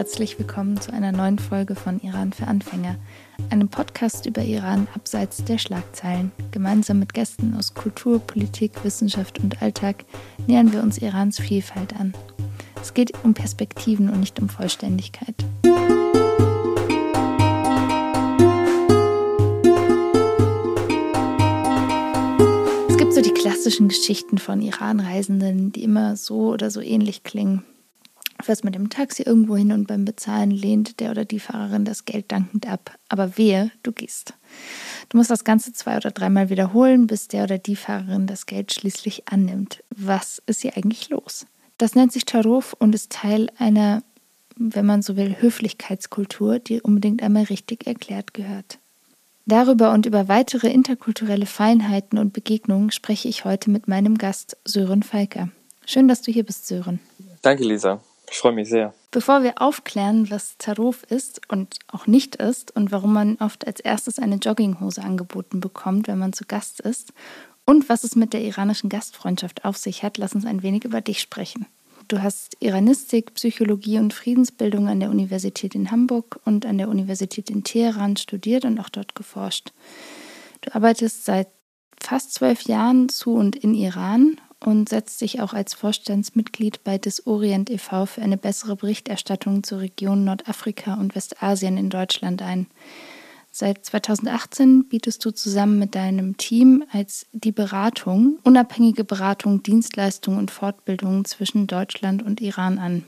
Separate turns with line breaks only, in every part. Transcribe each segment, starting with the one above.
herzlich willkommen zu einer neuen Folge von Iran für Anfänger, einem Podcast über Iran abseits der Schlagzeilen. Gemeinsam mit Gästen aus Kultur, Politik, Wissenschaft und Alltag nähern wir uns Irans Vielfalt an. Es geht um Perspektiven und nicht um Vollständigkeit. Es gibt so die klassischen Geschichten von Iran-Reisenden, die immer so oder so ähnlich klingen fährst mit dem Taxi irgendwo hin und beim Bezahlen lehnt der oder die Fahrerin das Geld dankend ab. Aber wehe, du gehst. Du musst das Ganze zwei oder dreimal wiederholen, bis der oder die Fahrerin das Geld schließlich annimmt. Was ist hier eigentlich los? Das nennt sich Taruf und ist Teil einer, wenn man so will, Höflichkeitskultur, die unbedingt einmal richtig erklärt gehört. Darüber und über weitere interkulturelle Feinheiten und Begegnungen spreche ich heute mit meinem Gast Sören Falker. Schön, dass du hier bist, Sören.
Danke, Lisa. Ich freue mich sehr.
Bevor wir aufklären, was Taruf ist und auch nicht ist und warum man oft als erstes eine Jogginghose angeboten bekommt, wenn man zu Gast ist und was es mit der iranischen Gastfreundschaft auf sich hat, lass uns ein wenig über dich sprechen. Du hast Iranistik, Psychologie und Friedensbildung an der Universität in Hamburg und an der Universität in Teheran studiert und auch dort geforscht. Du arbeitest seit fast zwölf Jahren zu und in Iran und setzt sich auch als Vorstandsmitglied bei des Orient e.V. für eine bessere Berichterstattung zur Region Nordafrika und Westasien in Deutschland ein. Seit 2018 bietest du zusammen mit deinem Team als die Beratung, unabhängige Beratung, Dienstleistungen und Fortbildungen zwischen Deutschland und Iran an.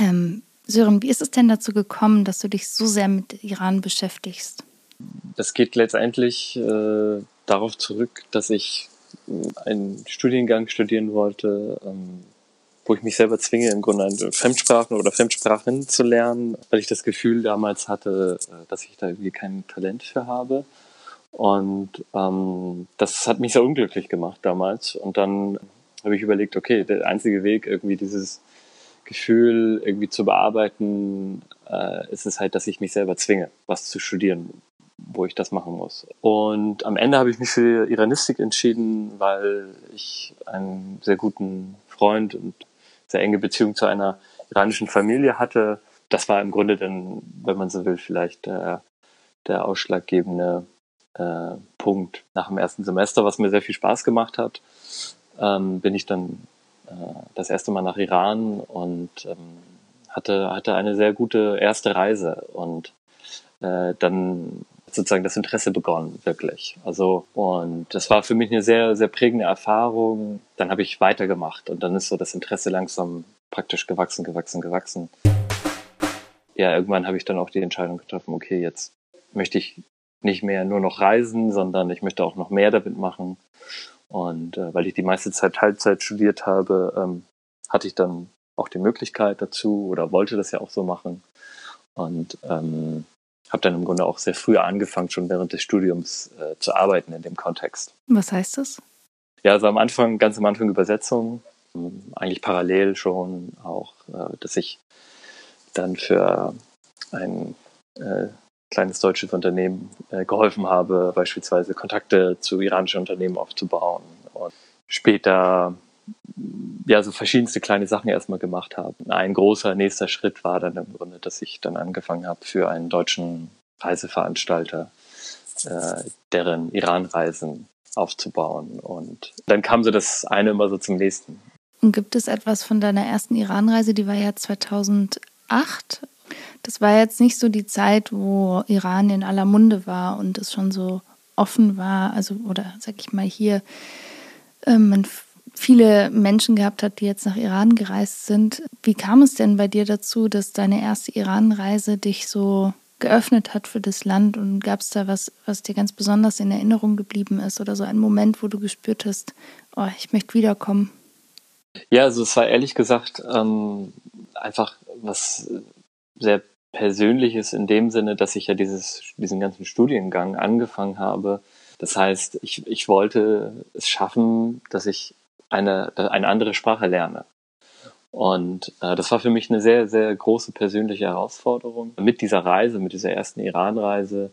Ähm, Sören, wie ist es denn dazu gekommen, dass du dich so sehr mit Iran beschäftigst?
Das geht letztendlich äh, darauf zurück, dass ich einen Studiengang studieren wollte, ähm, wo ich mich selber zwinge, im Grunde Fremdsprachen oder Fremdsprachen zu lernen, weil ich das Gefühl damals hatte, äh, dass ich da irgendwie kein Talent für habe. Und ähm, das hat mich sehr unglücklich gemacht damals. Und dann habe ich überlegt, okay, der einzige Weg, irgendwie dieses Gefühl irgendwie zu bearbeiten, äh, ist es halt, dass ich mich selber zwinge, was zu studieren, wo ich das machen muss. Und am Ende habe ich mich für Iranistik entschieden, weil ich einen sehr guten Freund und sehr enge Beziehung zu einer iranischen Familie hatte. Das war im Grunde dann, wenn man so will, vielleicht der, der ausschlaggebende äh, Punkt nach dem ersten Semester, was mir sehr viel Spaß gemacht hat. Ähm, bin ich dann äh, das erste Mal nach Iran und ähm, hatte, hatte eine sehr gute erste Reise und äh, dann sozusagen das Interesse begonnen, wirklich. Also, und das war für mich eine sehr, sehr prägende Erfahrung. Dann habe ich weitergemacht und dann ist so das Interesse langsam praktisch gewachsen, gewachsen, gewachsen. Ja, irgendwann habe ich dann auch die Entscheidung getroffen, okay, jetzt möchte ich nicht mehr nur noch reisen, sondern ich möchte auch noch mehr damit machen. Und äh, weil ich die meiste Zeit Teilzeit studiert habe, ähm, hatte ich dann auch die Möglichkeit dazu oder wollte das ja auch so machen. Und ähm, habe dann im Grunde auch sehr früh angefangen, schon während des Studiums äh, zu arbeiten in dem Kontext.
Was heißt das?
Ja, also am Anfang, ganz am Anfang Übersetzung, ähm, eigentlich parallel schon auch, äh, dass ich dann für ein äh, kleines deutsches Unternehmen äh, geholfen habe, beispielsweise Kontakte zu iranischen Unternehmen aufzubauen und später ja, so verschiedenste kleine Sachen erstmal gemacht habe. Ein großer nächster Schritt war dann im Grunde, dass ich dann angefangen habe für einen deutschen Reiseveranstalter, äh, deren Iran-Reisen aufzubauen. Und dann kam so das eine immer so zum nächsten.
Und gibt es etwas von deiner ersten Iran-Reise, die war ja 2008? Das war jetzt nicht so die Zeit, wo Iran in aller Munde war und es schon so offen war, also oder sag ich mal hier, äh, man viele Menschen gehabt hat, die jetzt nach Iran gereist sind. Wie kam es denn bei dir dazu, dass deine erste Iran-Reise dich so geöffnet hat für das Land und gab es da was, was dir ganz besonders in Erinnerung geblieben ist oder so ein Moment, wo du gespürt hast, oh, ich möchte wiederkommen?
Ja, also es war ehrlich gesagt ähm, einfach was sehr Persönliches in dem Sinne, dass ich ja dieses, diesen ganzen Studiengang angefangen habe. Das heißt, ich, ich wollte es schaffen, dass ich eine, eine andere Sprache lerne. Und äh, das war für mich eine sehr, sehr große persönliche Herausforderung. Mit dieser Reise, mit dieser ersten Iran-Reise,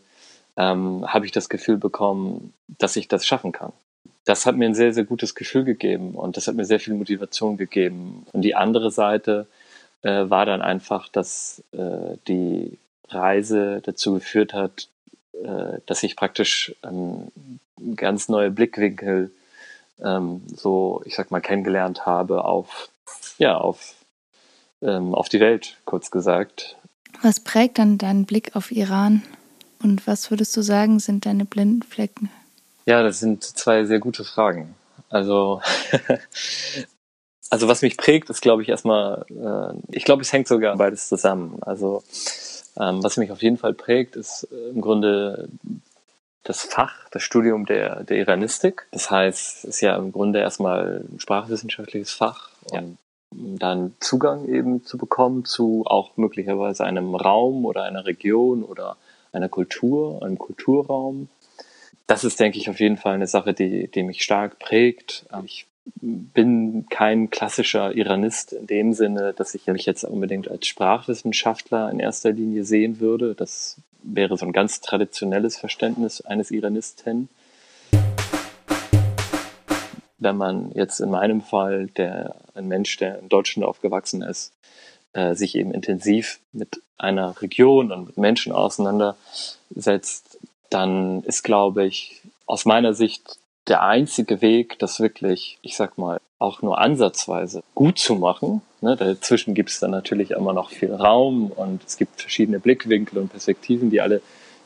ähm, habe ich das Gefühl bekommen, dass ich das schaffen kann. Das hat mir ein sehr, sehr gutes Gefühl gegeben und das hat mir sehr viel Motivation gegeben. Und die andere Seite äh, war dann einfach, dass äh, die Reise dazu geführt hat, äh, dass ich praktisch ähm, ganz neue Blickwinkel ähm, so, ich sag mal, kennengelernt habe auf, ja, auf, ähm, auf die Welt, kurz gesagt.
Was prägt dann deinen Blick auf Iran? Und was würdest du sagen, sind deine blinden Flecken?
Ja, das sind zwei sehr gute Fragen. Also, also was mich prägt, ist, glaube ich, erstmal, äh, ich glaube, es hängt sogar beides zusammen. Also, ähm, was mich auf jeden Fall prägt, ist äh, im Grunde das Fach, das Studium der, der Iranistik. Das heißt, es ist ja im Grunde erstmal ein sprachwissenschaftliches Fach ja. und dann Zugang eben zu bekommen zu auch möglicherweise einem Raum oder einer Region oder einer Kultur, einem Kulturraum. Das ist, denke ich, auf jeden Fall eine Sache, die, die mich stark prägt. Ich bin kein klassischer Iranist in dem Sinne, dass ich mich jetzt unbedingt als Sprachwissenschaftler in erster Linie sehen würde. Das wäre so ein ganz traditionelles Verständnis eines Iranisten. Wenn man jetzt in meinem Fall, der ein Mensch, der in Deutschland aufgewachsen ist, äh, sich eben intensiv mit einer Region und mit Menschen auseinandersetzt, dann ist, glaube ich, aus meiner Sicht der einzige Weg, das wirklich, ich sag mal, auch nur ansatzweise gut zu machen. Ne, dazwischen gibt es dann natürlich immer noch viel Raum und es gibt verschiedene Blickwinkel und Perspektiven, die alle,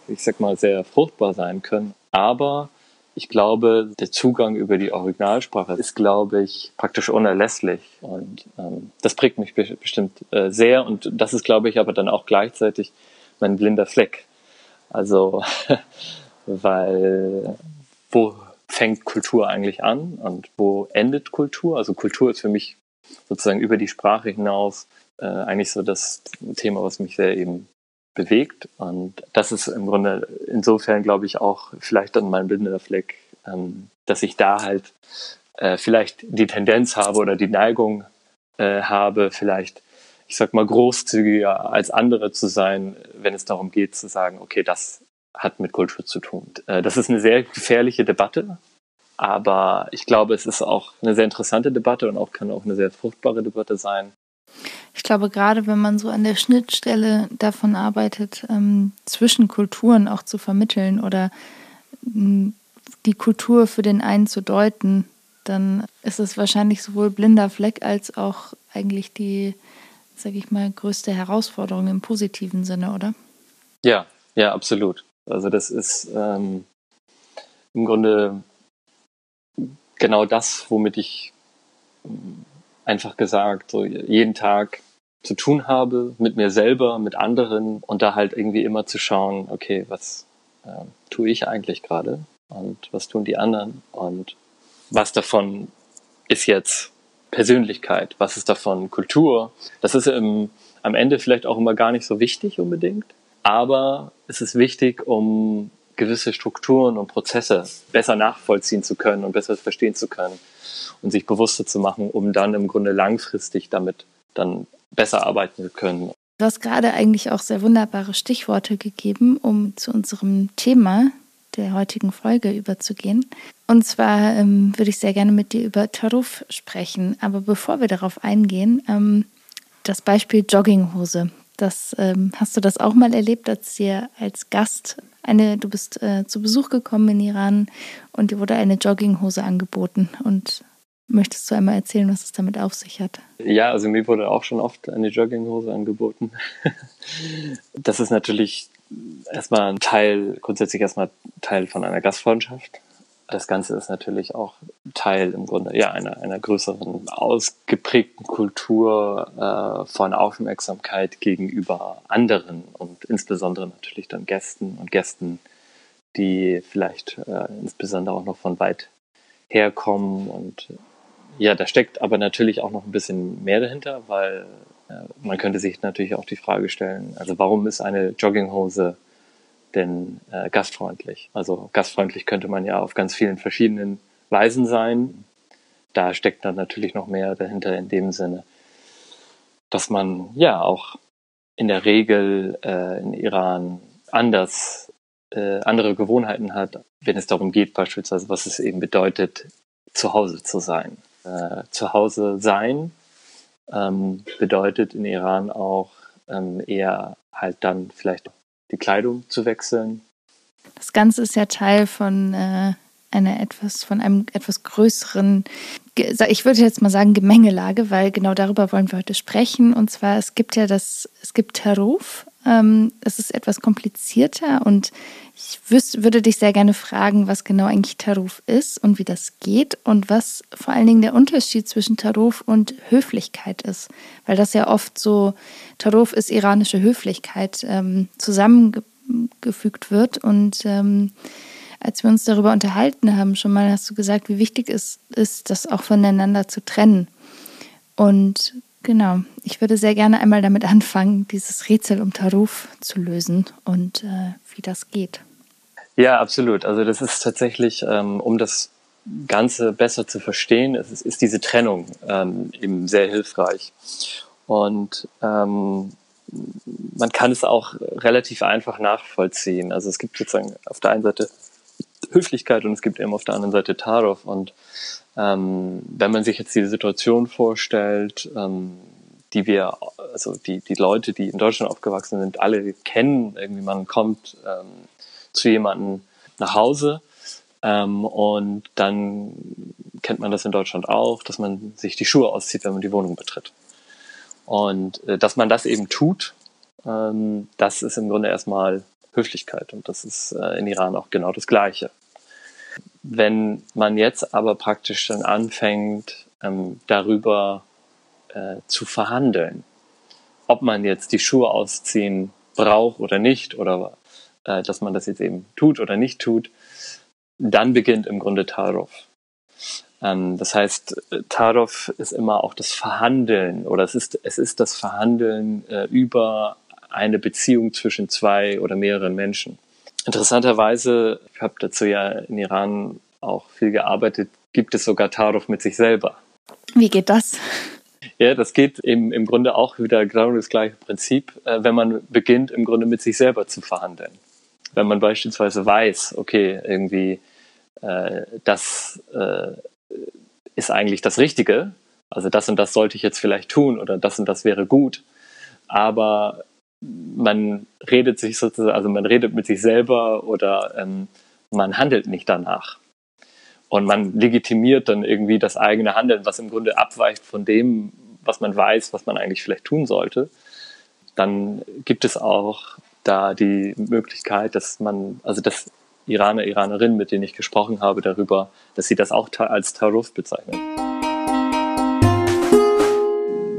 ich sag mal, sehr fruchtbar sein können. Aber ich glaube, der Zugang über die Originalsprache ist, glaube ich, praktisch unerlässlich. Und ähm, das prägt mich be bestimmt äh, sehr. Und das ist, glaube ich, aber dann auch gleichzeitig mein blinder Fleck. Also, weil wo fängt Kultur eigentlich an und wo endet Kultur? Also Kultur ist für mich sozusagen über die Sprache hinaus äh, eigentlich so das Thema, was mich sehr eben bewegt. Und das ist im Grunde insofern, glaube ich, auch vielleicht dann mein blinder Fleck, ähm, dass ich da halt äh, vielleicht die Tendenz habe oder die Neigung äh, habe, vielleicht, ich sag mal, großzügiger als andere zu sein, wenn es darum geht zu sagen, okay, das hat mit Kultur zu tun. Äh, das ist eine sehr gefährliche Debatte, aber ich glaube, es ist auch eine sehr interessante Debatte und auch kann auch eine sehr fruchtbare Debatte sein.
Ich glaube, gerade wenn man so an der Schnittstelle davon arbeitet, ähm, zwischen Kulturen auch zu vermitteln oder ähm, die Kultur für den einen zu deuten, dann ist es wahrscheinlich sowohl blinder Fleck als auch eigentlich die, sage ich mal, größte Herausforderung im positiven Sinne, oder?
Ja, ja, absolut. Also das ist ähm, im Grunde genau das, womit ich ähm, einfach gesagt so jeden Tag zu tun habe mit mir selber, mit anderen und da halt irgendwie immer zu schauen, okay, was äh, tue ich eigentlich gerade und was tun die anderen und was davon ist jetzt Persönlichkeit, was ist davon Kultur. Das ist im, am Ende vielleicht auch immer gar nicht so wichtig unbedingt, aber es ist wichtig, um gewisse Strukturen und Prozesse besser nachvollziehen zu können und besser verstehen zu können und sich bewusster zu machen, um dann im Grunde langfristig damit dann besser arbeiten zu können.
Du hast gerade eigentlich auch sehr wunderbare Stichworte gegeben, um zu unserem Thema der heutigen Folge überzugehen. Und zwar ähm, würde ich sehr gerne mit dir über Taruf sprechen. Aber bevor wir darauf eingehen, ähm, das Beispiel Jogginghose. Das, ähm, hast du das auch mal erlebt, als dir als Gast eine, du bist äh, zu Besuch gekommen in Iran und dir wurde eine Jogginghose angeboten. Und möchtest du einmal erzählen, was es damit auf sich hat?
Ja, also mir wurde auch schon oft eine Jogginghose angeboten. das ist natürlich erstmal ein Teil, grundsätzlich erstmal Teil von einer Gastfreundschaft das Ganze ist natürlich auch Teil im Grunde ja einer, einer größeren ausgeprägten Kultur äh, von Aufmerksamkeit gegenüber anderen und insbesondere natürlich dann Gästen und Gästen, die vielleicht äh, insbesondere auch noch von weit herkommen und ja, da steckt aber natürlich auch noch ein bisschen mehr dahinter, weil äh, man könnte sich natürlich auch die Frage stellen, also warum ist eine Jogginghose denn äh, gastfreundlich. Also gastfreundlich könnte man ja auf ganz vielen verschiedenen Weisen sein. Da steckt dann natürlich noch mehr dahinter in dem Sinne, dass man ja auch in der Regel äh, in Iran anders äh, andere Gewohnheiten hat, wenn es darum geht, beispielsweise, was es eben bedeutet, zu Hause zu sein. Äh, zu Hause sein ähm, bedeutet in Iran auch ähm, eher halt dann vielleicht die Kleidung zu wechseln.
Das Ganze ist ja Teil von äh, einer etwas, von einem etwas größeren, ich würde jetzt mal sagen, Gemengelage, weil genau darüber wollen wir heute sprechen. Und zwar, es gibt ja das, es gibt Taruf, ähm, es ist etwas komplizierter und ich wüsste, würde dich sehr gerne fragen, was genau eigentlich Taruf ist und wie das geht und was vor allen Dingen der Unterschied zwischen Taruf und Höflichkeit ist. Weil das ja oft so, Taruf ist iranische Höflichkeit, ähm, zusammengefügt wird. Und ähm, als wir uns darüber unterhalten haben, schon mal hast du gesagt, wie wichtig es ist, das auch voneinander zu trennen. Und genau, ich würde sehr gerne einmal damit anfangen, dieses Rätsel um Taruf zu lösen und äh, wie das geht.
Ja, absolut. Also das ist tatsächlich, ähm, um das Ganze besser zu verstehen, ist, ist diese Trennung ähm, eben sehr hilfreich. Und ähm, man kann es auch relativ einfach nachvollziehen. Also es gibt sozusagen auf der einen Seite Höflichkeit und es gibt eben auf der anderen Seite Tarov. Und ähm, wenn man sich jetzt diese Situation vorstellt, ähm, die wir, also die, die Leute, die in Deutschland aufgewachsen sind, alle kennen, irgendwie man kommt ähm, zu jemandem nach Hause. Ähm, und dann kennt man das in Deutschland auch, dass man sich die Schuhe auszieht, wenn man die Wohnung betritt. Und äh, dass man das eben tut, ähm, das ist im Grunde erstmal Höflichkeit. Und das ist äh, in Iran auch genau das Gleiche. Wenn man jetzt aber praktisch dann anfängt, ähm, darüber äh, zu verhandeln, ob man jetzt die Schuhe ausziehen braucht oder nicht, oder äh, dass man das jetzt eben tut oder nicht tut, dann beginnt im Grunde Tarov. Ähm, das heißt, Tarov ist immer auch das Verhandeln oder es ist, es ist das Verhandeln äh, über eine Beziehung zwischen zwei oder mehreren Menschen. Interessanterweise, ich habe dazu ja in Iran auch viel gearbeitet, gibt es sogar Tarov mit sich selber.
Wie geht das?
Ja, das geht im, im Grunde auch wieder genau das gleiche Prinzip, äh, wenn man beginnt, im Grunde mit sich selber zu verhandeln wenn man beispielsweise weiß, okay, irgendwie äh, das äh, ist eigentlich das Richtige, also das und das sollte ich jetzt vielleicht tun oder das und das wäre gut, aber man redet sich sozusagen, also man redet mit sich selber oder ähm, man handelt nicht danach. Und man legitimiert dann irgendwie das eigene Handeln, was im Grunde abweicht von dem, was man weiß, was man eigentlich vielleicht tun sollte. Dann gibt es auch da die Möglichkeit, dass man, also dass Iraner, Iranerinnen, mit denen ich gesprochen habe, darüber, dass sie das auch als Taruf bezeichnen.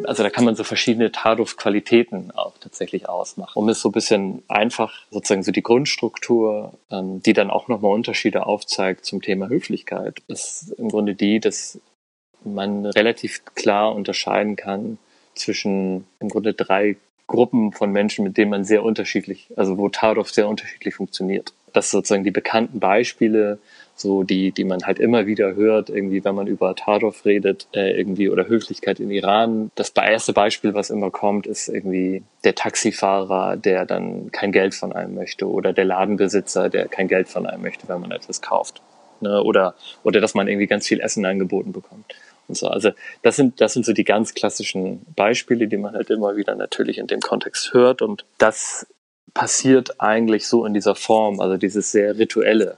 Also da kann man so verschiedene Taruf-Qualitäten auch tatsächlich ausmachen. Um es so ein bisschen einfach, sozusagen so die Grundstruktur, ähm, die dann auch nochmal Unterschiede aufzeigt zum Thema Höflichkeit, ist im Grunde die, dass man relativ klar unterscheiden kann zwischen im Grunde drei Gruppen von Menschen, mit denen man sehr unterschiedlich, also wo Tardorf sehr unterschiedlich funktioniert. Das sind sozusagen die bekannten Beispiele, so die, die man halt immer wieder hört, irgendwie, wenn man über Tardorf redet, äh, irgendwie oder Höflichkeit in Iran. Das erste Beispiel, was immer kommt, ist irgendwie der Taxifahrer, der dann kein Geld von einem möchte oder der Ladenbesitzer, der kein Geld von einem möchte, wenn man etwas kauft. Ne? Oder, oder dass man irgendwie ganz viel Essen angeboten bekommt und so. Also das sind, das sind so die ganz klassischen Beispiele, die man halt immer wieder natürlich in dem Kontext hört. Und das passiert eigentlich so in dieser Form, also dieses sehr rituelle.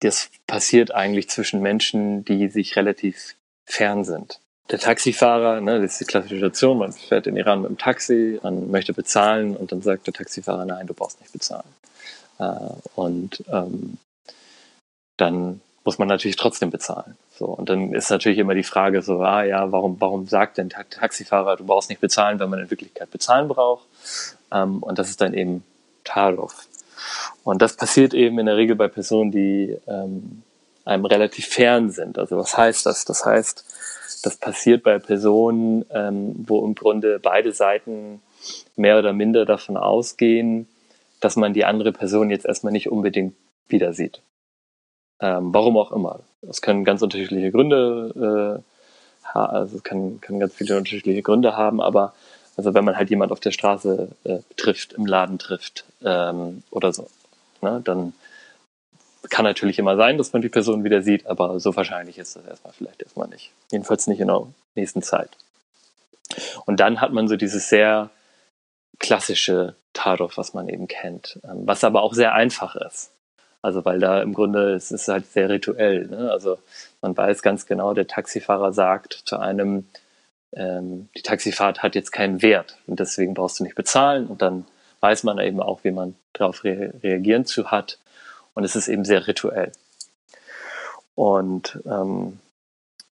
Das passiert eigentlich zwischen Menschen, die sich relativ fern sind. Der Taxifahrer, ne, das ist die klassische Situation, man fährt in Iran mit dem Taxi, man möchte bezahlen und dann sagt der Taxifahrer, nein, du brauchst nicht bezahlen. Äh, und ähm, dann muss man natürlich trotzdem bezahlen. So, und dann ist natürlich immer die Frage so, ah ja, warum, warum sagt denn Taxifahrer, du brauchst nicht bezahlen, wenn man in Wirklichkeit bezahlen braucht? Ähm, und das ist dann eben Tarov. Und das passiert eben in der Regel bei Personen, die ähm, einem relativ fern sind. Also was heißt das? Das heißt, das passiert bei Personen, ähm, wo im Grunde beide Seiten mehr oder minder davon ausgehen, dass man die andere Person jetzt erstmal nicht unbedingt wieder sieht. Ähm, warum auch immer. Es können ganz unterschiedliche Gründe, äh, also es kann, kann ganz viele unterschiedliche Gründe haben, aber also wenn man halt jemand auf der Straße äh, trifft, im Laden trifft ähm, oder so, ne, dann kann natürlich immer sein, dass man die Person wieder sieht, aber so wahrscheinlich ist das erstmal vielleicht erstmal nicht. Jedenfalls nicht in der nächsten Zeit. Und dann hat man so dieses sehr klassische Tarot, was man eben kennt, ähm, was aber auch sehr einfach ist. Also weil da im Grunde es ist halt sehr rituell. Ne? Also man weiß ganz genau, der Taxifahrer sagt zu einem, ähm, die Taxifahrt hat jetzt keinen Wert und deswegen brauchst du nicht bezahlen und dann weiß man eben auch, wie man darauf re reagieren zu hat und es ist eben sehr rituell. Und ähm,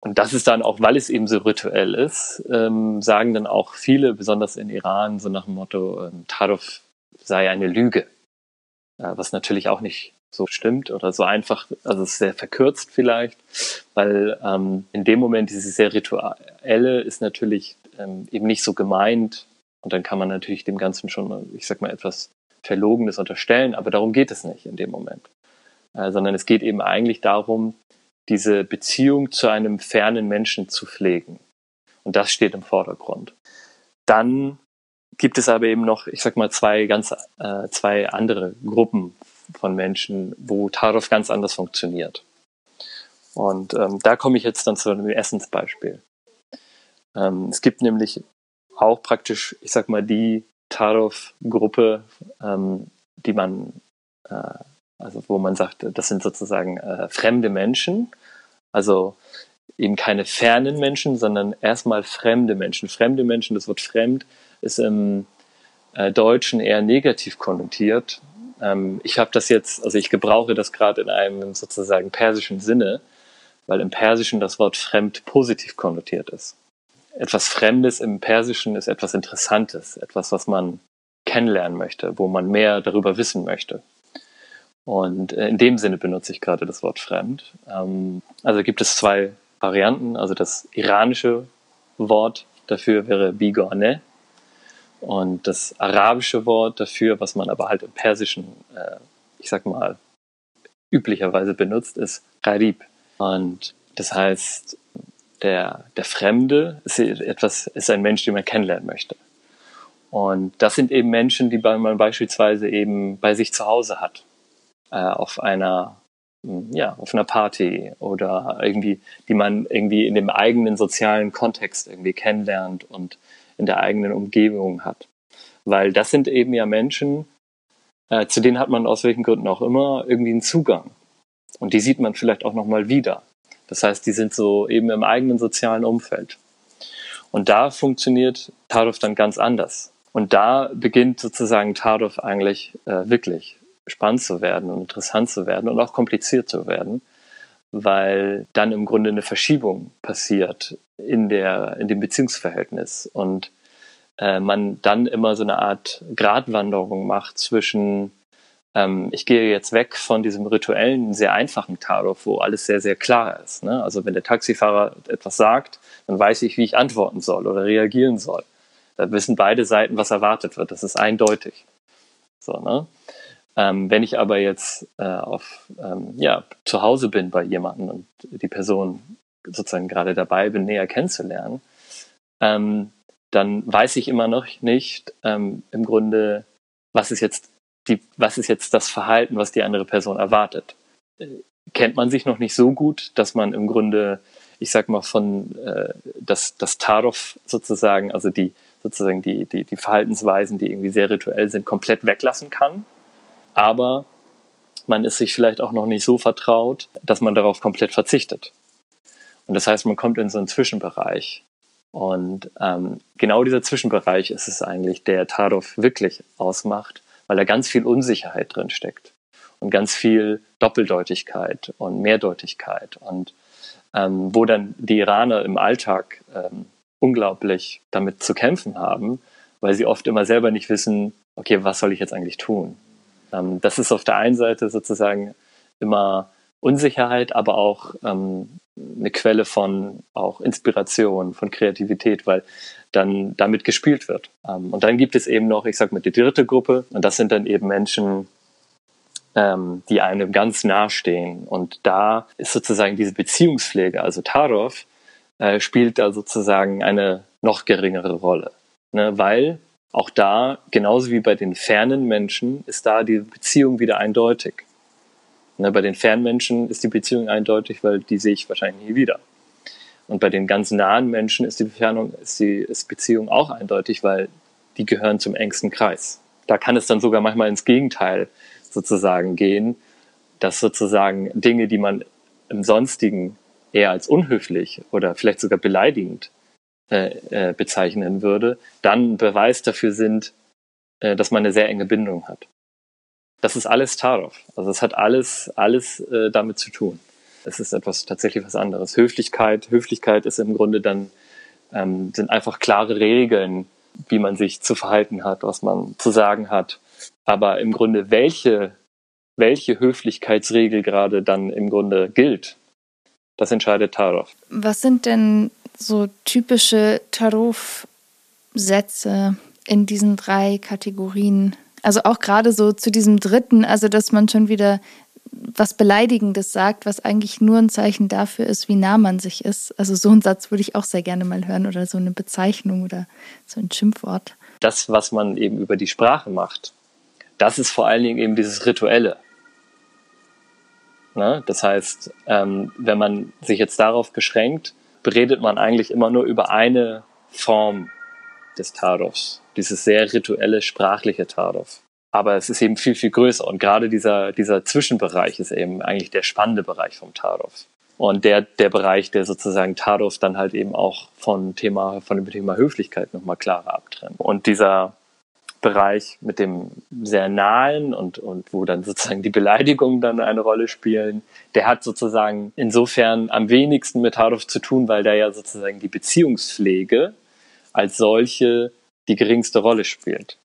und das ist dann auch, weil es eben so rituell ist, ähm, sagen dann auch viele, besonders in Iran, so nach dem Motto, ähm, Tarov sei eine Lüge. Äh, was natürlich auch nicht so stimmt oder so einfach, also sehr verkürzt vielleicht, weil ähm, in dem Moment dieses sehr rituelle ist natürlich ähm, eben nicht so gemeint und dann kann man natürlich dem Ganzen schon, ich sag mal, etwas Verlogenes unterstellen, aber darum geht es nicht in dem Moment, äh, sondern es geht eben eigentlich darum, diese Beziehung zu einem fernen Menschen zu pflegen. Und das steht im Vordergrund. Dann gibt es aber eben noch, ich sag mal, zwei ganz, äh, zwei andere Gruppen von Menschen, wo Tarov ganz anders funktioniert. Und ähm, da komme ich jetzt dann zu einem Essensbeispiel. Ähm, es gibt nämlich auch praktisch, ich sag mal, die Tarov-Gruppe, ähm, die man äh, also wo man sagt, das sind sozusagen äh, fremde Menschen, also eben keine fernen Menschen, sondern erstmal fremde Menschen. Fremde Menschen, das Wort fremd ist im äh, Deutschen eher negativ konnotiert. Ähm, ich habe das jetzt, also ich gebrauche das gerade in einem sozusagen persischen Sinne, weil im Persischen das Wort fremd positiv konnotiert ist. Etwas Fremdes im Persischen ist etwas Interessantes, etwas, was man kennenlernen möchte, wo man mehr darüber wissen möchte. Und äh, in dem Sinne benutze ich gerade das Wort fremd. Ähm, also gibt es zwei Varianten. Also das iranische Wort dafür wäre bigone und das arabische Wort dafür, was man aber halt im Persischen, äh, ich sag mal, üblicherweise benutzt, ist Gharib. Und das heißt, der, der Fremde ist etwas, ist ein Mensch, den man kennenlernen möchte. Und das sind eben Menschen, die man beispielsweise eben bei sich zu Hause hat äh, auf einer ja, auf einer Party oder irgendwie, die man irgendwie in dem eigenen sozialen Kontext irgendwie kennenlernt und in der eigenen Umgebung hat. Weil das sind eben ja Menschen, äh, zu denen hat man aus welchen Gründen auch immer irgendwie einen Zugang. Und die sieht man vielleicht auch nochmal wieder. Das heißt, die sind so eben im eigenen sozialen Umfeld. Und da funktioniert Tarov dann ganz anders. Und da beginnt sozusagen Tarov eigentlich äh, wirklich spannend zu werden und interessant zu werden und auch kompliziert zu werden, weil dann im Grunde eine Verschiebung passiert in, der, in dem Beziehungsverhältnis und äh, man dann immer so eine Art Gratwanderung macht zwischen ähm, ich gehe jetzt weg von diesem rituellen, sehr einfachen Tarot, wo alles sehr, sehr klar ist. Ne? Also wenn der Taxifahrer etwas sagt, dann weiß ich, wie ich antworten soll oder reagieren soll. Da wissen beide Seiten, was erwartet wird. Das ist eindeutig. So, ne? Ähm, wenn ich aber jetzt äh, auf, ähm, ja, zu Hause bin bei jemandem und die Person sozusagen gerade dabei bin, näher kennenzulernen, ähm, dann weiß ich immer noch nicht ähm, im Grunde, was ist jetzt die, was ist jetzt das Verhalten, was die andere Person erwartet. Äh, kennt man sich noch nicht so gut, dass man im Grunde, ich sag mal, von äh, das, das Tarov sozusagen, also die sozusagen die, die, die Verhaltensweisen, die irgendwie sehr rituell sind, komplett weglassen kann aber man ist sich vielleicht auch noch nicht so vertraut, dass man darauf komplett verzichtet. Und das heißt, man kommt in so einen Zwischenbereich. Und ähm, genau dieser Zwischenbereich ist es eigentlich, der Tarov wirklich ausmacht, weil da ganz viel Unsicherheit drin steckt und ganz viel Doppeldeutigkeit und Mehrdeutigkeit und ähm, wo dann die Iraner im Alltag ähm, unglaublich damit zu kämpfen haben, weil sie oft immer selber nicht wissen, okay, was soll ich jetzt eigentlich tun? Ähm, das ist auf der einen Seite sozusagen immer Unsicherheit, aber auch ähm, eine Quelle von auch Inspiration, von Kreativität, weil dann damit gespielt wird. Ähm, und dann gibt es eben noch, ich sag mal, die dritte Gruppe und das sind dann eben Menschen, ähm, die einem ganz nahe stehen. Und da ist sozusagen diese Beziehungspflege, also Tarov, äh, spielt da sozusagen eine noch geringere Rolle. Ne? Weil auch da, genauso wie bei den fernen Menschen, ist da die Beziehung wieder eindeutig. Ne, bei den fernen Menschen ist die Beziehung eindeutig, weil die sehe ich wahrscheinlich nie wieder. Und bei den ganz nahen Menschen ist die Entfernung, ist die ist Beziehung auch eindeutig, weil die gehören zum engsten Kreis. Da kann es dann sogar manchmal ins Gegenteil sozusagen gehen, dass sozusagen Dinge, die man im Sonstigen eher als unhöflich oder vielleicht sogar beleidigend äh, bezeichnen würde, dann Beweis dafür sind, äh, dass man eine sehr enge Bindung hat. Das ist alles Tarov. Also es hat alles, alles äh, damit zu tun. Es ist etwas tatsächlich was anderes. Höflichkeit, Höflichkeit ist im Grunde dann ähm, sind einfach klare Regeln, wie man sich zu verhalten hat, was man zu sagen hat. Aber im Grunde welche welche Höflichkeitsregel gerade dann im Grunde gilt, das entscheidet Tarov.
Was sind denn so typische Tarov-Sätze in diesen drei Kategorien? Also auch gerade so zu diesem dritten, also dass man schon wieder was Beleidigendes sagt, was eigentlich nur ein Zeichen dafür ist, wie nah man sich ist. Also so einen Satz würde ich auch sehr gerne mal hören oder so eine Bezeichnung oder so ein Schimpfwort.
Das, was man eben über die Sprache macht, das ist vor allen Dingen eben dieses Rituelle. Ne? Das heißt, ähm, wenn man sich jetzt darauf beschränkt, beredet man eigentlich immer nur über eine Form des Tarovs, dieses sehr rituelle, sprachliche Tarov. Aber es ist eben viel, viel größer und gerade dieser, dieser Zwischenbereich ist eben eigentlich der spannende Bereich vom Tarov. Und der, der Bereich, der sozusagen Tarov dann halt eben auch von Thema, von dem Thema Höflichkeit nochmal klarer abtrennt. Und dieser, Bereich mit dem sehr nahen und, und wo dann sozusagen die Beleidigungen dann eine Rolle spielen, der hat sozusagen insofern am wenigsten mit Hardorf zu tun, weil da ja sozusagen die Beziehungspflege als solche die geringste Rolle spielt.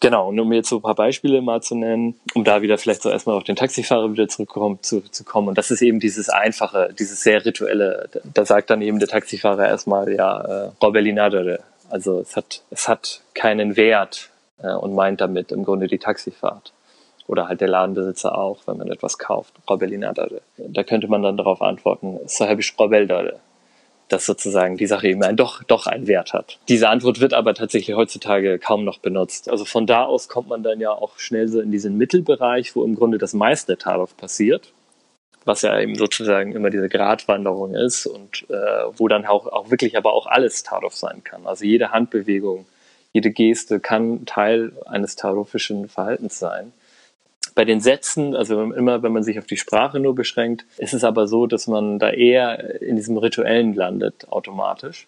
Genau, und um jetzt so ein paar Beispiele mal zu nennen, um da wieder vielleicht so erstmal auf den Taxifahrer wieder zurückzukommen, zu, zu kommen. Und das ist eben dieses einfache, dieses sehr rituelle. Da sagt dann eben der Taxifahrer erstmal, ja, äh, Robelinadere. Also es hat, es hat keinen Wert, und meint damit im Grunde die Taxifahrt. Oder halt der Ladenbesitzer auch, wenn man etwas kauft. Da könnte man dann darauf antworten, sahibisch Robeldare. Dass sozusagen die Sache eben doch, doch einen Wert hat. Diese Antwort wird aber tatsächlich heutzutage kaum noch benutzt. Also von da aus kommt man dann ja auch schnell so in diesen Mittelbereich, wo im Grunde das meiste darauf passiert was ja eben sozusagen immer diese Gratwanderung ist und äh, wo dann auch, auch wirklich aber auch alles Tarov sein kann. Also jede Handbewegung, jede Geste kann Teil eines tarophischen Verhaltens sein. Bei den Sätzen, also immer wenn man sich auf die Sprache nur beschränkt, ist es aber so, dass man da eher in diesem Rituellen landet, automatisch.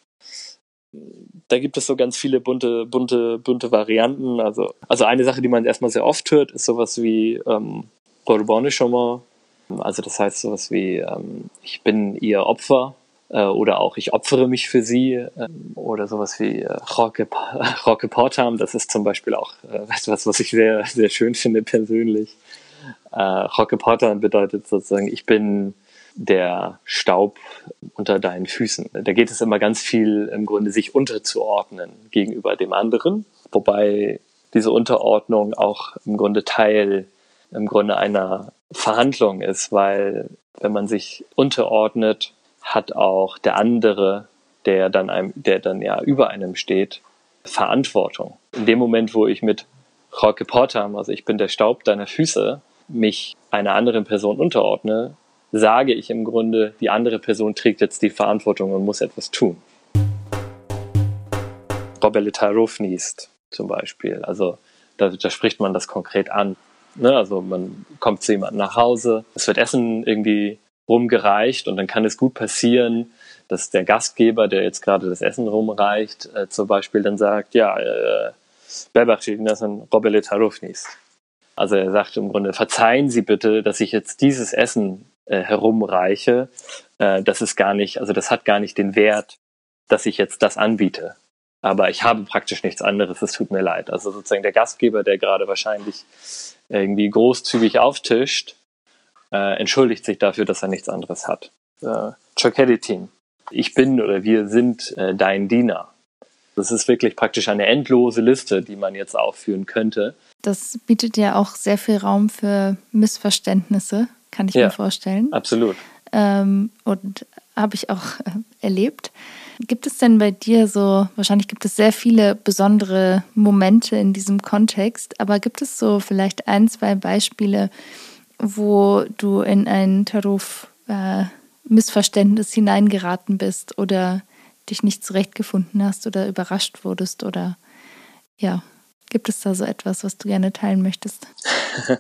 Da gibt es so ganz viele bunte, bunte, bunte Varianten. Also, also eine Sache, die man erstmal sehr oft hört, ist sowas wie ähm, Also das heißt sowas wie, ähm, ich bin ihr Opfer oder auch ich opfere mich für sie äh, oder sowas wie äh, Roque, Portam, das ist zum Beispiel auch äh, etwas, was ich sehr, sehr schön finde persönlich. Äh, Roque Portam bedeutet sozusagen, ich bin der Staub unter deinen Füßen. Da geht es immer ganz viel im Grunde, sich unterzuordnen gegenüber dem anderen, wobei diese Unterordnung auch im Grunde Teil im Grunde einer Verhandlung ist, weil wenn man sich unterordnet, hat auch der andere, der dann einem, der dann ja über einem steht, Verantwortung. In dem Moment, wo ich mit Roque Portam, also ich bin der Staub deiner Füße, mich einer anderen Person unterordne, sage ich im Grunde, die andere Person trägt jetzt die Verantwortung und muss etwas tun. Robele Tarofnist zum Beispiel. Also da, da, spricht man das konkret an. Ne? Also man kommt zu jemandem nach Hause, es wird Essen irgendwie rumgereicht und dann kann es gut passieren, dass der Gastgeber, der jetzt gerade das Essen rumreicht, äh, zum Beispiel dann sagt, ja, äh. Also er sagt im Grunde, verzeihen Sie bitte, dass ich jetzt dieses Essen äh, herumreiche. Äh, das ist gar nicht, also das hat gar nicht den Wert, dass ich jetzt das anbiete. Aber ich habe praktisch nichts anderes, es tut mir leid. Also sozusagen der Gastgeber, der gerade wahrscheinlich irgendwie großzügig auftischt, äh, entschuldigt sich dafür, dass er nichts anderes hat. Äh, Chokeditin, ich bin oder wir sind äh, dein Diener. Das ist wirklich praktisch eine endlose Liste, die man jetzt aufführen könnte.
Das bietet ja auch sehr viel Raum für Missverständnisse, kann ich ja, mir vorstellen.
Absolut.
Ähm, und habe ich auch äh, erlebt. Gibt es denn bei dir so, wahrscheinlich gibt es sehr viele besondere Momente in diesem Kontext, aber gibt es so vielleicht ein, zwei Beispiele, wo du in einen Taruf äh, hineingeraten bist oder dich nicht zurechtgefunden hast oder überrascht wurdest oder ja, gibt es da so etwas, was du gerne teilen möchtest?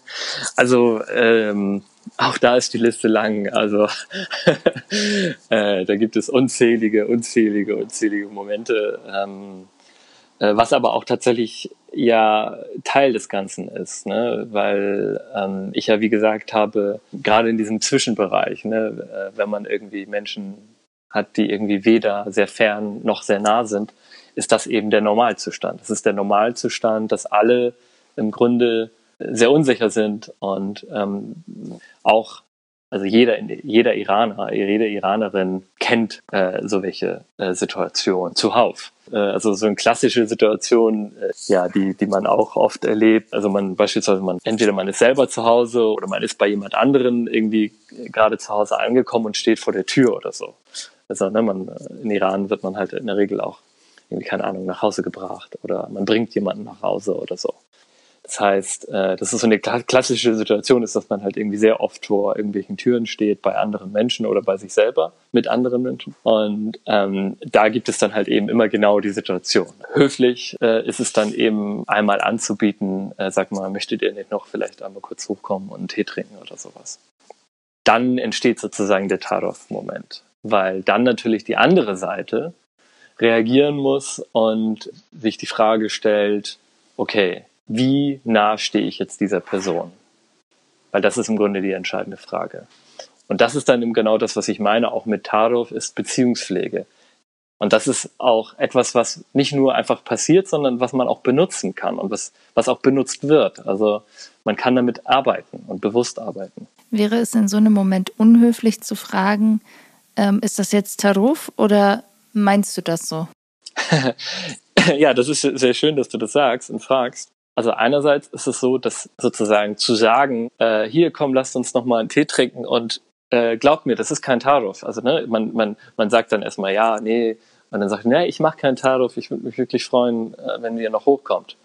Also ähm, auch da ist die Liste lang. Also äh, da gibt es unzählige, unzählige, unzählige Momente. Ähm, äh, was aber auch tatsächlich ja Teil des Ganzen ist, ne? weil ähm, ich ja wie gesagt habe, gerade in diesem Zwischenbereich, ne, äh, wenn man irgendwie Menschen hat, die irgendwie weder sehr fern noch sehr nah sind, ist das eben der Normalzustand. Es ist der Normalzustand, dass alle im Grunde sehr unsicher sind und ähm, auch also jeder, jeder Iraner, jede Iranerin kennt äh, so welche äh, Situationen zuhauf. Äh, also so eine klassische Situation, äh, ja, die, die man auch oft erlebt. Also man beispielsweise, man entweder man ist selber zu Hause oder man ist bei jemand anderen irgendwie gerade zu Hause angekommen und steht vor der Tür oder so. Also ne, man, in Iran wird man halt in der Regel auch irgendwie, keine Ahnung, nach Hause gebracht oder man bringt jemanden nach Hause oder so. Das heißt, äh, das ist so eine klassische Situation ist, dass man halt irgendwie sehr oft vor irgendwelchen Türen steht bei anderen Menschen oder bei sich selber mit anderen Menschen. Und ähm, da gibt es dann halt eben immer genau die Situation. Höflich äh, ist es dann eben einmal anzubieten, äh, sag mal, möchtet ihr nicht noch vielleicht einmal kurz hochkommen und einen Tee trinken oder sowas. Dann entsteht sozusagen der Tarov-Moment, weil dann natürlich die andere Seite reagieren muss und sich die Frage stellt, okay, wie nah stehe ich jetzt dieser Person? Weil das ist im Grunde die entscheidende Frage. Und das ist dann eben genau das, was ich meine, auch mit Tarov, ist Beziehungspflege. Und das ist auch etwas, was nicht nur einfach passiert, sondern was man auch benutzen kann und was, was auch benutzt wird. Also man kann damit arbeiten und bewusst arbeiten.
Wäre es in so einem Moment unhöflich zu fragen, ähm, ist das jetzt Tarov oder meinst du das so?
ja, das ist sehr schön, dass du das sagst und fragst. Also einerseits ist es so, dass sozusagen zu sagen, äh, hier komm, lasst uns noch mal einen Tee trinken und äh, glaubt mir, das ist kein Tarif. Also ne, man, man, man sagt dann erstmal ja, nee, und dann sagt, nee, ich mache keinen Tarif, ich würde mich wirklich freuen, äh, wenn ihr noch hochkommt.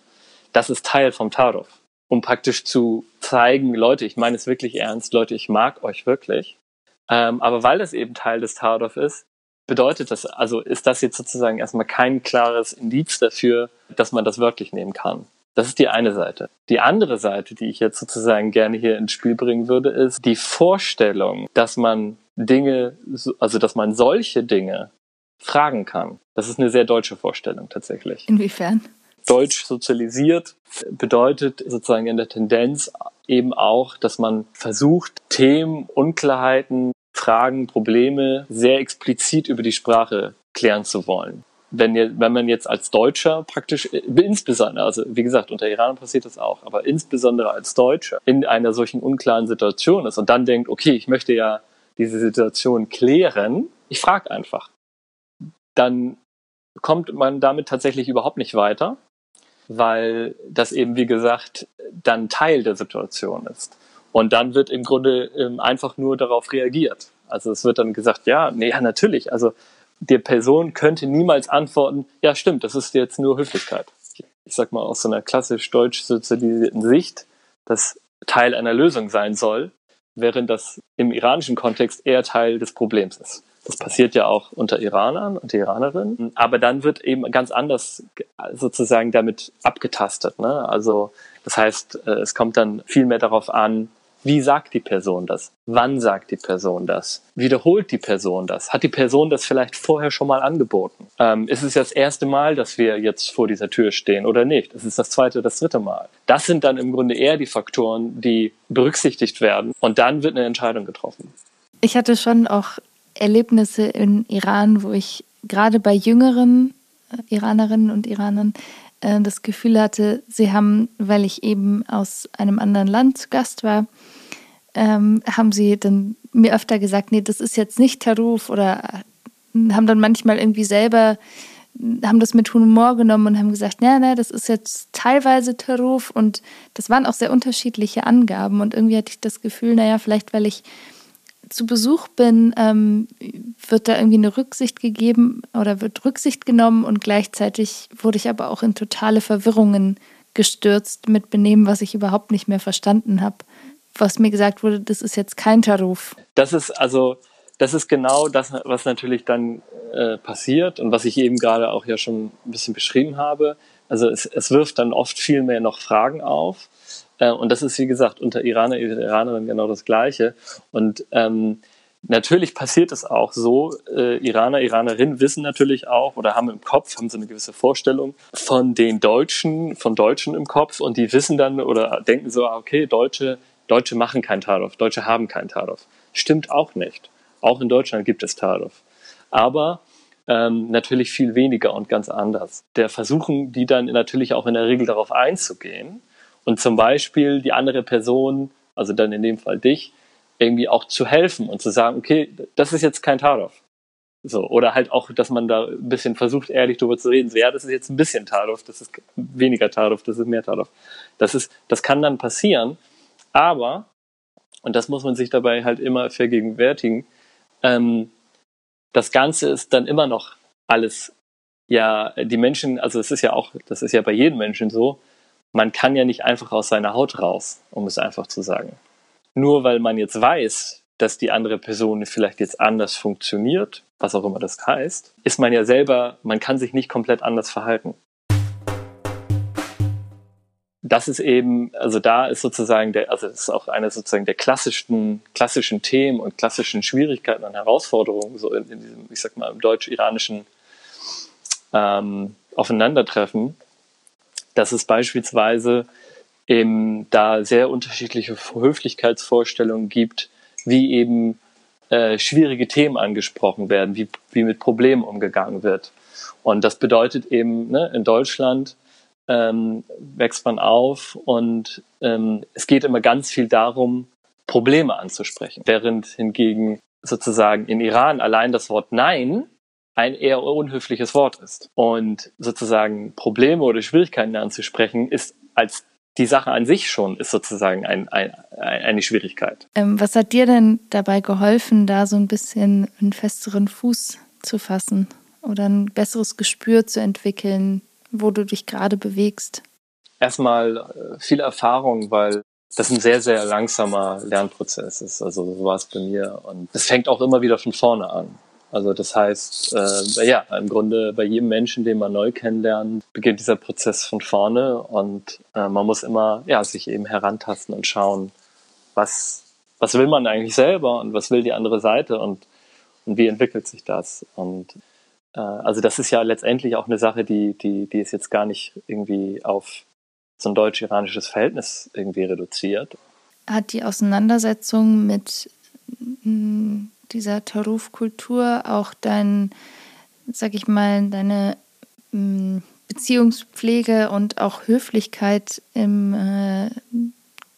Das ist Teil vom Tarif. Um praktisch zu zeigen, Leute, ich meine es wirklich ernst, Leute, ich mag euch wirklich. Ähm, aber weil das eben Teil des Tarif ist, bedeutet das, also ist das jetzt sozusagen erstmal kein klares Indiz dafür, dass man das wörtlich nehmen kann. Das ist die eine Seite. Die andere Seite, die ich jetzt sozusagen gerne hier ins Spiel bringen würde, ist die Vorstellung, dass man Dinge, also dass man solche Dinge fragen kann. Das ist eine sehr deutsche Vorstellung tatsächlich.
Inwiefern?
Deutsch sozialisiert bedeutet sozusagen in der Tendenz eben auch, dass man versucht, Themen, Unklarheiten, Fragen, Probleme sehr explizit über die Sprache klären zu wollen wenn, ihr, wenn man jetzt als Deutscher praktisch, äh, insbesondere, also wie gesagt, unter Iranern passiert das auch, aber insbesondere als Deutscher in einer solchen unklaren Situation ist und dann denkt, okay, ich möchte ja diese Situation klären, ich frage einfach, dann kommt man damit tatsächlich überhaupt nicht weiter, weil das eben, wie gesagt, dann Teil der Situation ist. Und dann wird im Grunde ähm, einfach nur darauf reagiert. Also es wird dann gesagt, ja, nee, ja, natürlich. Also die Person könnte niemals antworten, ja stimmt, das ist jetzt nur Höflichkeit. Ich sag mal aus so einer klassisch deutsch sozialisierten Sicht, das Teil einer Lösung sein soll, während das im iranischen Kontext eher Teil des Problems ist. Das passiert ja auch unter Iranern und Iranerinnen, aber dann wird eben ganz anders sozusagen damit abgetastet. Ne? Also das heißt, äh, es kommt dann viel mehr darauf an, wie sagt die Person das? Wann sagt die Person das? Wiederholt die Person das? Hat die Person das vielleicht vorher schon mal angeboten? Ähm, ist es das erste Mal, dass wir jetzt vor dieser Tür stehen oder nicht? Ist es das zweite, das dritte Mal? Das sind dann im Grunde eher die Faktoren, die berücksichtigt werden und dann wird eine Entscheidung getroffen.
Ich hatte schon auch Erlebnisse in Iran, wo ich gerade bei jüngeren äh, Iranerinnen und Iranern äh, das Gefühl hatte, sie haben, weil ich eben aus einem anderen Land zu Gast war, ähm, haben sie dann mir öfter gesagt, nee, das ist jetzt nicht Taruf oder äh, haben dann manchmal irgendwie selber haben das mit Humor genommen und haben gesagt, nee, nee, das ist jetzt teilweise Taruf und das waren auch sehr unterschiedliche Angaben und irgendwie hatte ich das Gefühl, naja, vielleicht weil ich zu Besuch bin, ähm, wird da irgendwie eine Rücksicht gegeben oder wird Rücksicht genommen und gleichzeitig wurde ich aber auch in totale Verwirrungen gestürzt mit Benehmen, was ich überhaupt nicht mehr verstanden habe. Was mir gesagt wurde, das ist jetzt kein Taruf.
Das ist also, das ist genau das, was natürlich dann äh, passiert und was ich eben gerade auch ja schon ein bisschen beschrieben habe. Also es, es wirft dann oft viel mehr noch Fragen auf. Äh, und das ist, wie gesagt, unter Iraner, Iranerinnen genau das Gleiche. Und ähm, Natürlich passiert es auch so. Äh, Iraner, Iranerinnen wissen natürlich auch oder haben im Kopf, haben so eine gewisse Vorstellung von den Deutschen, von Deutschen im Kopf und die wissen dann oder denken so, ah, okay, Deutsche, Deutsche machen kein Tarov, Deutsche haben kein Tarov. Stimmt auch nicht. Auch in Deutschland gibt es Tarov. Aber ähm, natürlich viel weniger und ganz anders. Der versuchen die dann natürlich auch in der Regel darauf einzugehen und zum Beispiel die andere Person, also dann in dem Fall dich, irgendwie auch zu helfen und zu sagen, okay, das ist jetzt kein Tarov. So, oder halt auch, dass man da ein bisschen versucht, ehrlich darüber zu reden. So, ja, das ist jetzt ein bisschen Tarov, das ist weniger Tarov, das ist mehr Tarov. Das ist, das kann dann passieren, aber, und das muss man sich dabei halt immer vergegenwärtigen, ähm, das Ganze ist dann immer noch alles, ja, die Menschen, also es ist ja auch, das ist ja bei jedem Menschen so, man kann ja nicht einfach aus seiner Haut raus, um es einfach zu sagen nur weil man jetzt weiß, dass die andere Person vielleicht jetzt anders funktioniert, was auch immer das heißt, ist man ja selber, man kann sich nicht komplett anders verhalten. Das ist eben, also da ist sozusagen der, also das ist auch eine sozusagen der klassischen, klassischen Themen und klassischen Schwierigkeiten und Herausforderungen, so in, in diesem, ich sag mal, im deutsch-iranischen ähm, Aufeinandertreffen, dass es beispielsweise eben da sehr unterschiedliche Höflichkeitsvorstellungen gibt, wie eben äh, schwierige Themen angesprochen werden, wie, wie mit Problemen umgegangen wird. Und das bedeutet eben, ne, in Deutschland ähm, wächst man auf und ähm, es geht immer ganz viel darum, Probleme anzusprechen. Während hingegen sozusagen in Iran allein das Wort Nein ein eher unhöfliches Wort ist. Und sozusagen Probleme oder Schwierigkeiten anzusprechen ist als die Sache an sich schon ist sozusagen ein, ein, eine Schwierigkeit.
Ähm, was hat dir denn dabei geholfen, da so ein bisschen einen festeren Fuß zu fassen oder ein besseres Gespür zu entwickeln, wo du dich gerade bewegst?
Erstmal äh, viel Erfahrung, weil das ein sehr, sehr langsamer Lernprozess ist. Also so war es bei mir. Und es fängt auch immer wieder von vorne an. Also das heißt, äh, ja, im Grunde bei jedem Menschen, den man neu kennenlernt, beginnt dieser Prozess von vorne und äh, man muss immer ja, sich eben herantasten und schauen, was, was will man eigentlich selber und was will die andere Seite und, und wie entwickelt sich das. Und äh, also das ist ja letztendlich auch eine Sache, die, die, die ist jetzt gar nicht irgendwie auf so ein deutsch-iranisches Verhältnis irgendwie reduziert.
Hat die Auseinandersetzung mit dieser Taruf-Kultur auch dein, sag ich mal, deine mm, Beziehungspflege und auch Höflichkeit im äh,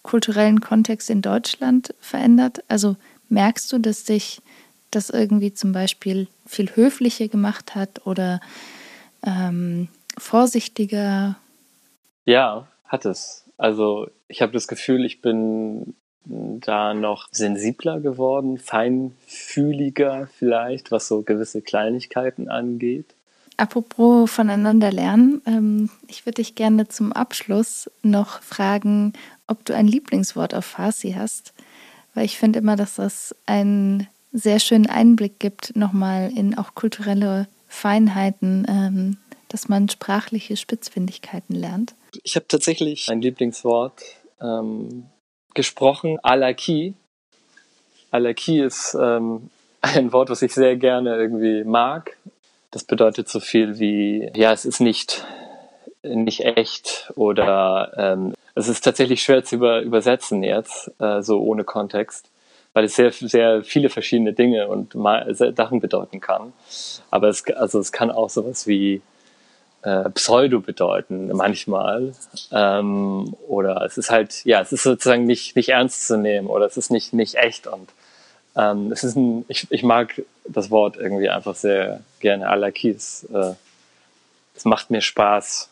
kulturellen Kontext in Deutschland verändert? Also merkst du, dass dich das irgendwie zum Beispiel viel höflicher gemacht hat oder ähm, vorsichtiger?
Ja, hat es. Also ich habe das Gefühl, ich bin da noch sensibler geworden, feinfühliger vielleicht, was so gewisse Kleinigkeiten angeht.
Apropos voneinander lernen, ähm, ich würde dich gerne zum Abschluss noch fragen, ob du ein Lieblingswort auf Farsi hast, weil ich finde immer, dass das einen sehr schönen Einblick gibt, nochmal in auch kulturelle Feinheiten, ähm, dass man sprachliche Spitzfindigkeiten lernt.
Ich habe tatsächlich ein Lieblingswort, ähm, gesprochen. Alaki. Alaki ist ähm, ein Wort, was ich sehr gerne irgendwie mag. Das bedeutet so viel wie, ja, es ist nicht, nicht echt oder ähm, es ist tatsächlich schwer zu über, übersetzen jetzt, äh, so ohne Kontext, weil es sehr, sehr viele verschiedene Dinge und Sachen bedeuten kann. Aber es, also es kann auch sowas wie äh, Pseudo bedeuten manchmal. Ähm, oder es ist halt, ja, es ist sozusagen nicht, nicht ernst zu nehmen oder es ist nicht, nicht echt. Und ähm, es ist ein, ich, ich mag das Wort irgendwie einfach sehr gerne. Alakis. Äh, es macht mir Spaß,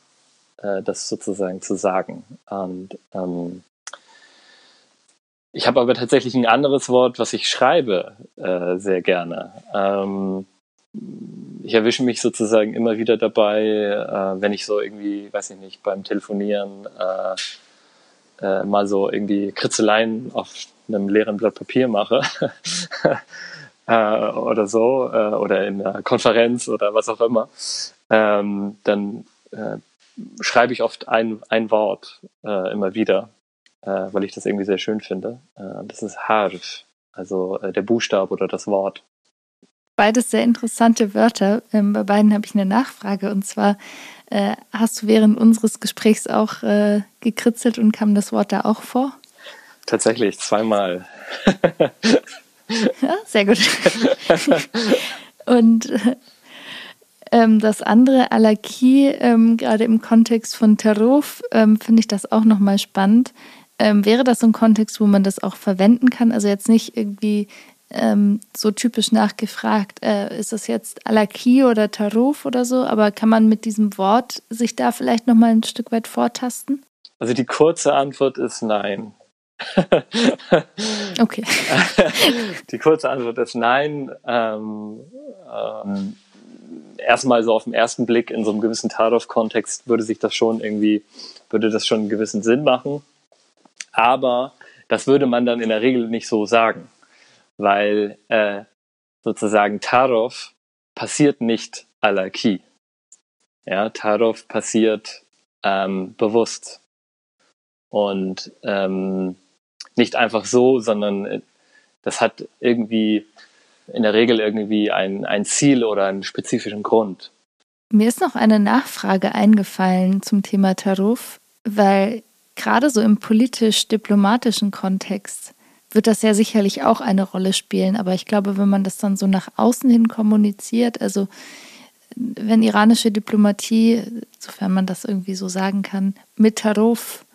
äh, das sozusagen zu sagen. Und ähm, ich habe aber tatsächlich ein anderes Wort, was ich schreibe, äh, sehr gerne. Ähm, ich erwische mich sozusagen immer wieder dabei, äh, wenn ich so irgendwie, weiß ich nicht, beim Telefonieren äh, äh, mal so irgendwie Kritzeleien auf einem leeren Blatt Papier mache, äh, oder so äh, oder in einer Konferenz oder was auch immer, ähm, dann äh, schreibe ich oft ein, ein Wort immer wieder, weil ich das irgendwie sehr schön finde. Das ist Harf, also der Buchstabe oder das Wort.
Beides sehr interessante Wörter. Ähm, bei beiden habe ich eine Nachfrage und zwar äh, hast du während unseres Gesprächs auch äh, gekritzelt und kam das Wort da auch vor?
Tatsächlich, zweimal.
ja, sehr gut. und ähm, das andere, Alaki, ähm, gerade im Kontext von Taruf, ähm, finde ich das auch nochmal spannend. Ähm, wäre das so ein Kontext, wo man das auch verwenden kann? Also jetzt nicht irgendwie ähm, so typisch nachgefragt, äh, ist das jetzt Alaki oder Taruf oder so, aber kann man mit diesem Wort sich da vielleicht nochmal ein Stück weit vortasten?
Also die kurze Antwort ist nein.
okay.
die kurze Antwort ist nein. Ähm, ähm, erstmal so auf den ersten Blick in so einem gewissen Tarov-Kontext würde sich das schon irgendwie, würde das schon einen gewissen Sinn machen. Aber das würde man dann in der Regel nicht so sagen, weil äh, sozusagen Tarov passiert nicht à la Key. Ja, Tarov passiert ähm, bewusst und ähm, nicht einfach so, sondern äh, das hat irgendwie in der Regel irgendwie ein, ein Ziel oder einen spezifischen Grund.
Mir ist noch eine Nachfrage eingefallen zum Thema Taruf, weil gerade so im politisch-diplomatischen Kontext wird das ja sicherlich auch eine Rolle spielen. Aber ich glaube, wenn man das dann so nach außen hin kommuniziert, also wenn iranische Diplomatie, sofern man das irgendwie so sagen kann, mit Taruf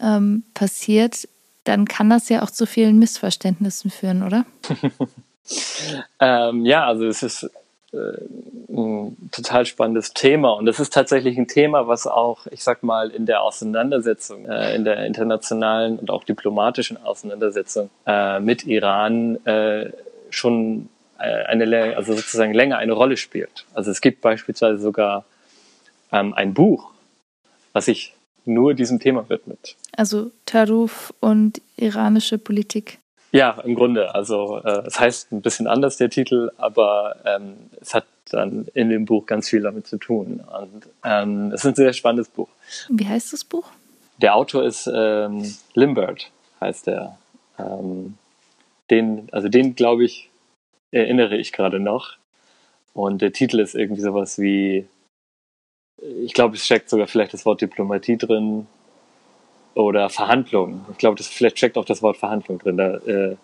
ähm, passiert, dann kann das ja auch zu vielen Missverständnissen führen, oder?
ähm, ja, also es ist ein total spannendes Thema und es ist tatsächlich ein Thema, was auch, ich sag mal, in der Auseinandersetzung, äh, in der internationalen und auch diplomatischen Auseinandersetzung äh, mit Iran äh, schon äh, eine, also sozusagen länger eine Rolle spielt. Also es gibt beispielsweise sogar ähm, ein Buch, was sich nur diesem Thema widmet.
Also Taruf und iranische Politik.
Ja, im Grunde. Also äh, es heißt ein bisschen anders der Titel, aber ähm, es hat dann in dem Buch ganz viel damit zu tun. Und ähm, es ist ein sehr spannendes Buch.
Wie heißt das Buch?
Der Autor ist ähm, Limbert, heißt er. Ähm, den, also den glaube ich, erinnere ich gerade noch. Und der Titel ist irgendwie sowas wie, ich glaube, es steckt sogar vielleicht das Wort Diplomatie drin oder Verhandlungen. Ich glaube, das vielleicht steckt auch das Wort Verhandlung drin. Da, äh,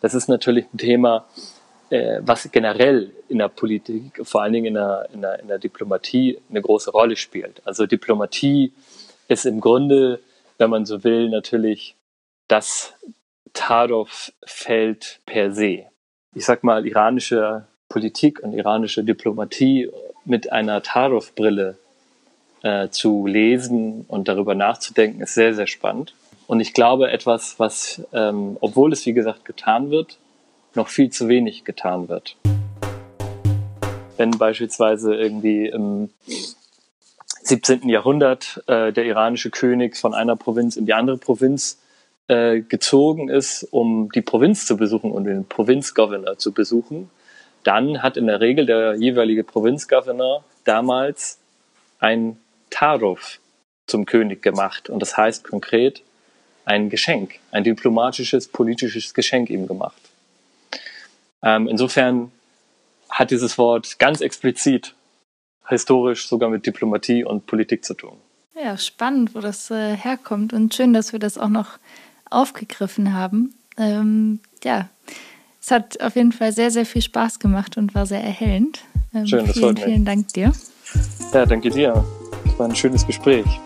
das ist natürlich ein Thema, äh, was generell in der Politik, vor allen Dingen in der, in, der, in der Diplomatie, eine große Rolle spielt. Also Diplomatie ist im Grunde, wenn man so will, natürlich das Tadov-Feld per se. Ich sag mal, iranische Politik und iranische Diplomatie mit einer Tadov-Brille äh, zu lesen und darüber nachzudenken, ist sehr, sehr spannend. Und ich glaube, etwas, was, ähm, obwohl es wie gesagt getan wird, noch viel zu wenig getan wird. Wenn beispielsweise irgendwie im 17. Jahrhundert äh, der iranische König von einer Provinz in die andere Provinz äh, gezogen ist, um die Provinz zu besuchen und den Provinzgovernor zu besuchen, dann hat in der Regel der jeweilige Provinzgovernor damals ein Taruf zum König gemacht. Und das heißt konkret ein Geschenk, ein diplomatisches, politisches Geschenk ihm gemacht. Ähm, insofern hat dieses Wort ganz explizit historisch sogar mit Diplomatie und Politik zu tun.
Ja, spannend, wo das äh, herkommt und schön, dass wir das auch noch aufgegriffen haben. Ähm, ja, es hat auf jeden Fall sehr, sehr viel Spaß gemacht und war sehr erhellend.
Ähm, schön, das
vielen, vielen Dank dir.
Ja, danke dir war ein schönes Gespräch.